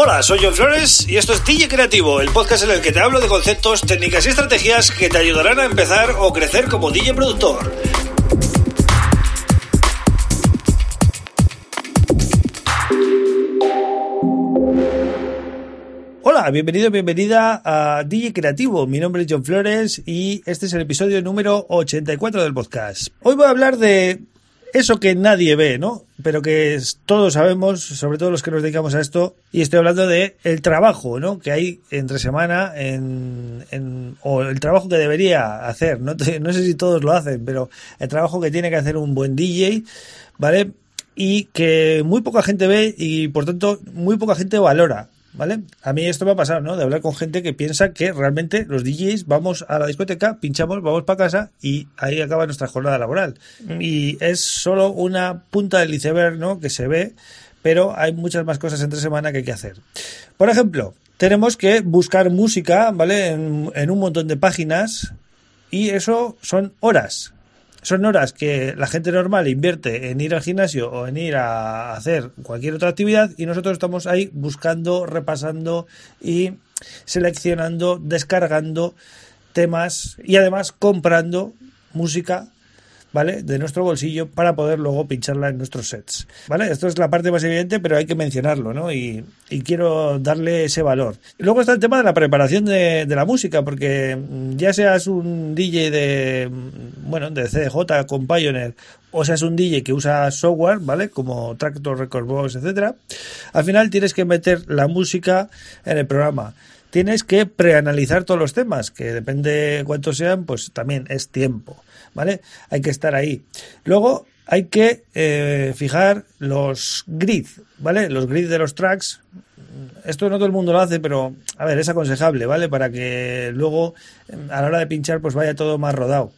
Hola, soy John Flores y esto es DJ Creativo, el podcast en el que te hablo de conceptos, técnicas y estrategias que te ayudarán a empezar o crecer como DJ productor. Hola, bienvenido, bienvenida a DJ Creativo. Mi nombre es John Flores y este es el episodio número 84 del podcast. Hoy voy a hablar de eso que nadie ve, ¿no? Pero que todos sabemos, sobre todo los que nos dedicamos a esto, y estoy hablando de el trabajo, ¿no? Que hay entre semana en, en o el trabajo que debería hacer, ¿no? no sé si todos lo hacen, pero el trabajo que tiene que hacer un buen DJ, ¿vale? Y que muy poca gente ve y por tanto muy poca gente valora. ¿Vale? A mí esto me ha pasado, ¿no? De hablar con gente que piensa que realmente los DJs vamos a la discoteca, pinchamos, vamos para casa y ahí acaba nuestra jornada laboral. Y es solo una punta del iceberg, ¿no? Que se ve, pero hay muchas más cosas entre semana que hay que hacer. Por ejemplo, tenemos que buscar música, ¿vale? En, en un montón de páginas y eso son horas son horas que la gente normal invierte en ir al gimnasio o en ir a hacer cualquier otra actividad y nosotros estamos ahí buscando, repasando y seleccionando, descargando temas y además comprando música ¿vale? De nuestro bolsillo para poder luego pincharla en nuestros sets, ¿vale? Esto es la parte más evidente, pero hay que mencionarlo, ¿no? Y, quiero darle ese valor. Y luego está el tema de la preparación de, la música, porque ya seas un DJ de, bueno, de CDJ con Pioneer o seas un DJ que usa software, ¿vale? Como Tractor, Record Box, etcétera, al final tienes que meter la música en el programa tienes que preanalizar todos los temas, que depende cuántos sean, pues también es tiempo. ¿vale? Hay que estar ahí. Luego hay que eh, fijar los grids, ¿vale? Los grids de los tracks. Esto no todo el mundo lo hace, pero a ver, es aconsejable, ¿vale? Para que luego a la hora de pinchar pues vaya todo más rodado.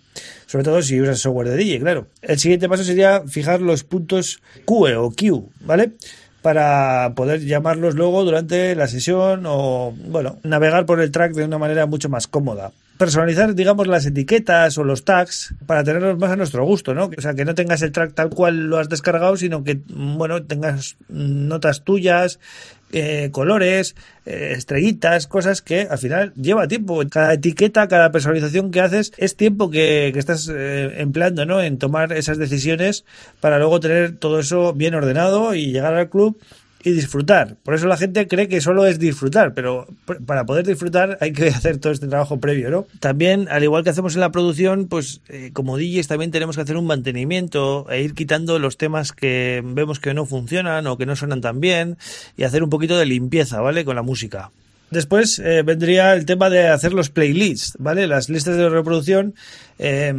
Sobre todo si usas software de DJ, claro. El siguiente paso sería fijar los puntos QE o Q, ¿vale? Para poder llamarlos luego durante la sesión o, bueno, navegar por el track de una manera mucho más cómoda personalizar, digamos, las etiquetas o los tags para tenerlos más a nuestro gusto, ¿no? O sea, que no tengas el track tal cual lo has descargado, sino que, bueno, tengas notas tuyas, eh, colores, eh, estrellitas, cosas que al final lleva tiempo. Cada etiqueta, cada personalización que haces es tiempo que, que estás eh, empleando, ¿no? En tomar esas decisiones para luego tener todo eso bien ordenado y llegar al club y disfrutar. Por eso la gente cree que solo es disfrutar, pero para poder disfrutar hay que hacer todo este trabajo previo, ¿no? También, al igual que hacemos en la producción, pues eh, como DJs también tenemos que hacer un mantenimiento e ir quitando los temas que vemos que no funcionan o que no suenan tan bien y hacer un poquito de limpieza, ¿vale? Con la música. Después eh, vendría el tema de hacer los playlists, ¿vale? Las listas de reproducción eh,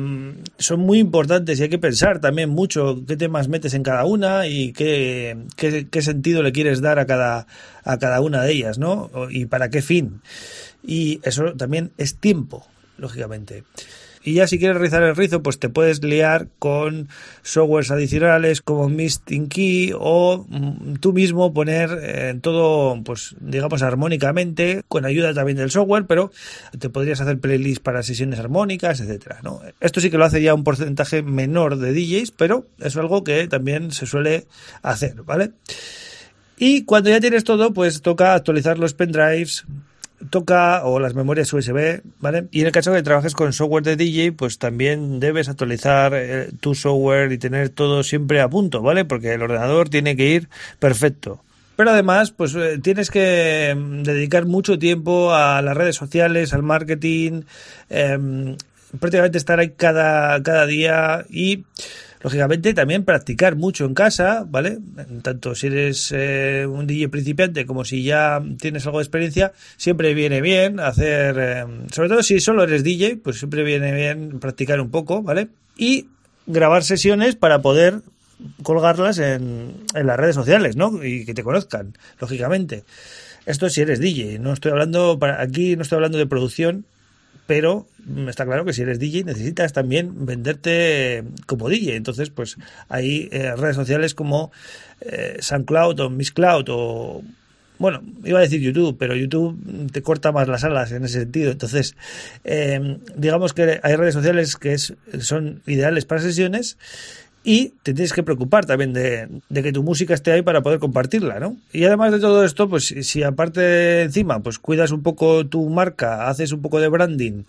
son muy importantes y hay que pensar también mucho qué temas metes en cada una y qué, qué, qué sentido le quieres dar a cada, a cada una de ellas, ¿no? Y para qué fin. Y eso también es tiempo, lógicamente. Y ya si quieres realizar el rizo, pues te puedes liar con softwares adicionales como Misting Key o mm, tú mismo poner eh, todo, pues digamos, armónicamente, con ayuda también del software, pero te podrías hacer playlists para sesiones armónicas, etcétera, ¿no? Esto sí que lo hace ya un porcentaje menor de DJs, pero es algo que también se suele hacer, ¿vale? Y cuando ya tienes todo, pues toca actualizar los pendrives, toca o las memorias USB, ¿vale? Y en el caso de que trabajes con software de DJ, pues también debes actualizar eh, tu software y tener todo siempre a punto, ¿vale? Porque el ordenador tiene que ir perfecto. Pero además, pues eh, tienes que mm, dedicar mucho tiempo a las redes sociales, al marketing, em, prácticamente estar ahí cada, cada día y Lógicamente también practicar mucho en casa, ¿vale? Tanto si eres eh, un DJ principiante como si ya tienes algo de experiencia, siempre viene bien hacer, eh, sobre todo si solo eres DJ, pues siempre viene bien practicar un poco, ¿vale? Y grabar sesiones para poder colgarlas en, en las redes sociales, ¿no? Y que te conozcan, lógicamente. Esto si eres DJ, no estoy hablando, para, aquí no estoy hablando de producción, pero está claro que si eres DJ necesitas también venderte como DJ. Entonces, pues hay eh, redes sociales como eh, SoundCloud o Mixcloud o bueno, iba a decir YouTube, pero YouTube te corta más las alas en ese sentido. Entonces, eh, digamos que hay redes sociales que son ideales para sesiones y te tienes que preocupar también de, que tu música esté ahí para poder compartirla, ¿no? Y además de todo esto, pues si aparte encima, pues cuidas un poco tu marca, haces un poco de branding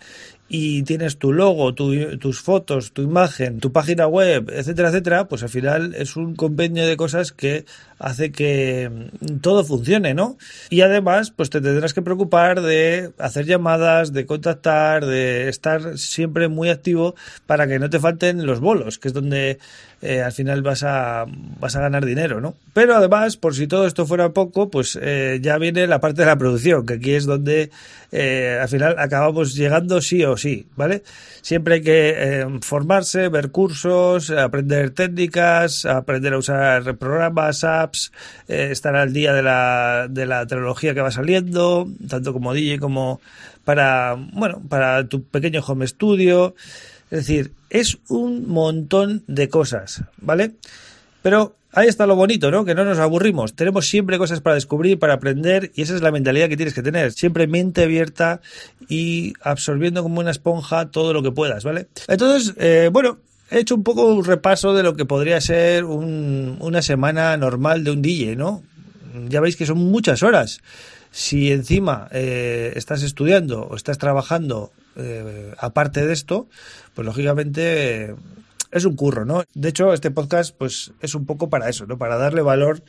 y tienes tu logo, tus fotos, tu imagen, tu página web, etcétera, etcétera, pues al final es un compendio de cosas que hace que mm, todo funcione, ¿no? Y además, pues te tendrás que preocupar de hacer llamadas, de contactar, de estar siempre muy activo para que no te falten los bolos, que es donde eh, al final vas a, vas a ganar dinero, ¿no? Pero además, por si todo esto fuera poco, pues eh, ya viene la parte de la producción, que aquí es donde eh, al final acabamos llegando sí o sí, ¿vale? Siempre hay que formarse, ver cursos, aprender técnicas, aprender a usar programas, apps, estar al día de la, de la tecnología que va saliendo, tanto como DJ como para, bueno, para tu pequeño home studio. Es decir, es un montón de cosas, ¿vale? Pero ahí está lo bonito, ¿no? Que no nos aburrimos. Tenemos siempre cosas para descubrir, para aprender, y esa es la mentalidad que tienes que tener. Siempre mente abierta y absorbiendo como una esponja todo lo que puedas, ¿vale? Entonces, eh, bueno, he hecho un poco un repaso de lo que podría ser una semana normal de un DJ, ¿no? Ya veis que son muchas horas. Si encima eh, estás estudiando o estás trabajando eh, aparte de esto, pues lógicamente es un curro, ¿no? De hecho, este podcast pues es un poco para eso, ¿no? Para darle valor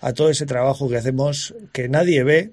a todo ese trabajo que hacemos que nadie ve,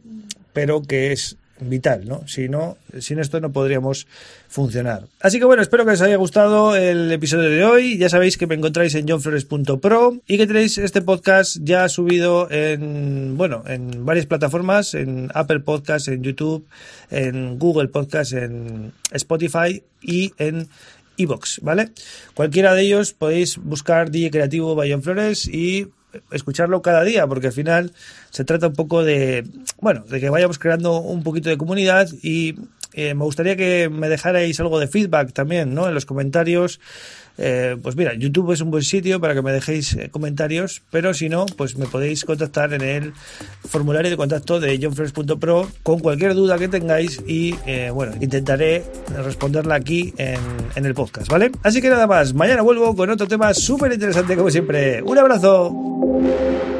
pero que es vital, ¿no? Si no, sin esto no podríamos funcionar. Así que bueno, espero que os haya gustado el episodio de hoy. Ya sabéis que me encontráis en johnflores.pro y que tenéis este podcast ya subido en, bueno, en varias plataformas, en Apple Podcast, en YouTube, en Google Podcast, en Spotify y en Evox, ¿vale? Cualquiera de ellos podéis buscar DJ Creativo John Flores y escucharlo cada día, porque al final se trata un poco de, bueno, de que vayamos creando un poquito de comunidad y eh, me gustaría que me dejarais algo de feedback también, ¿no? En los comentarios. Eh, pues mira, YouTube es un buen sitio para que me dejéis eh, comentarios, pero si no, pues me podéis contactar en el formulario de contacto de johnfresh.pro con cualquier duda que tengáis y bueno, intentaré responderla aquí en, en el podcast, ¿vale? Así que nada más, mañana vuelvo con otro tema súper interesante como siempre. Un abrazo.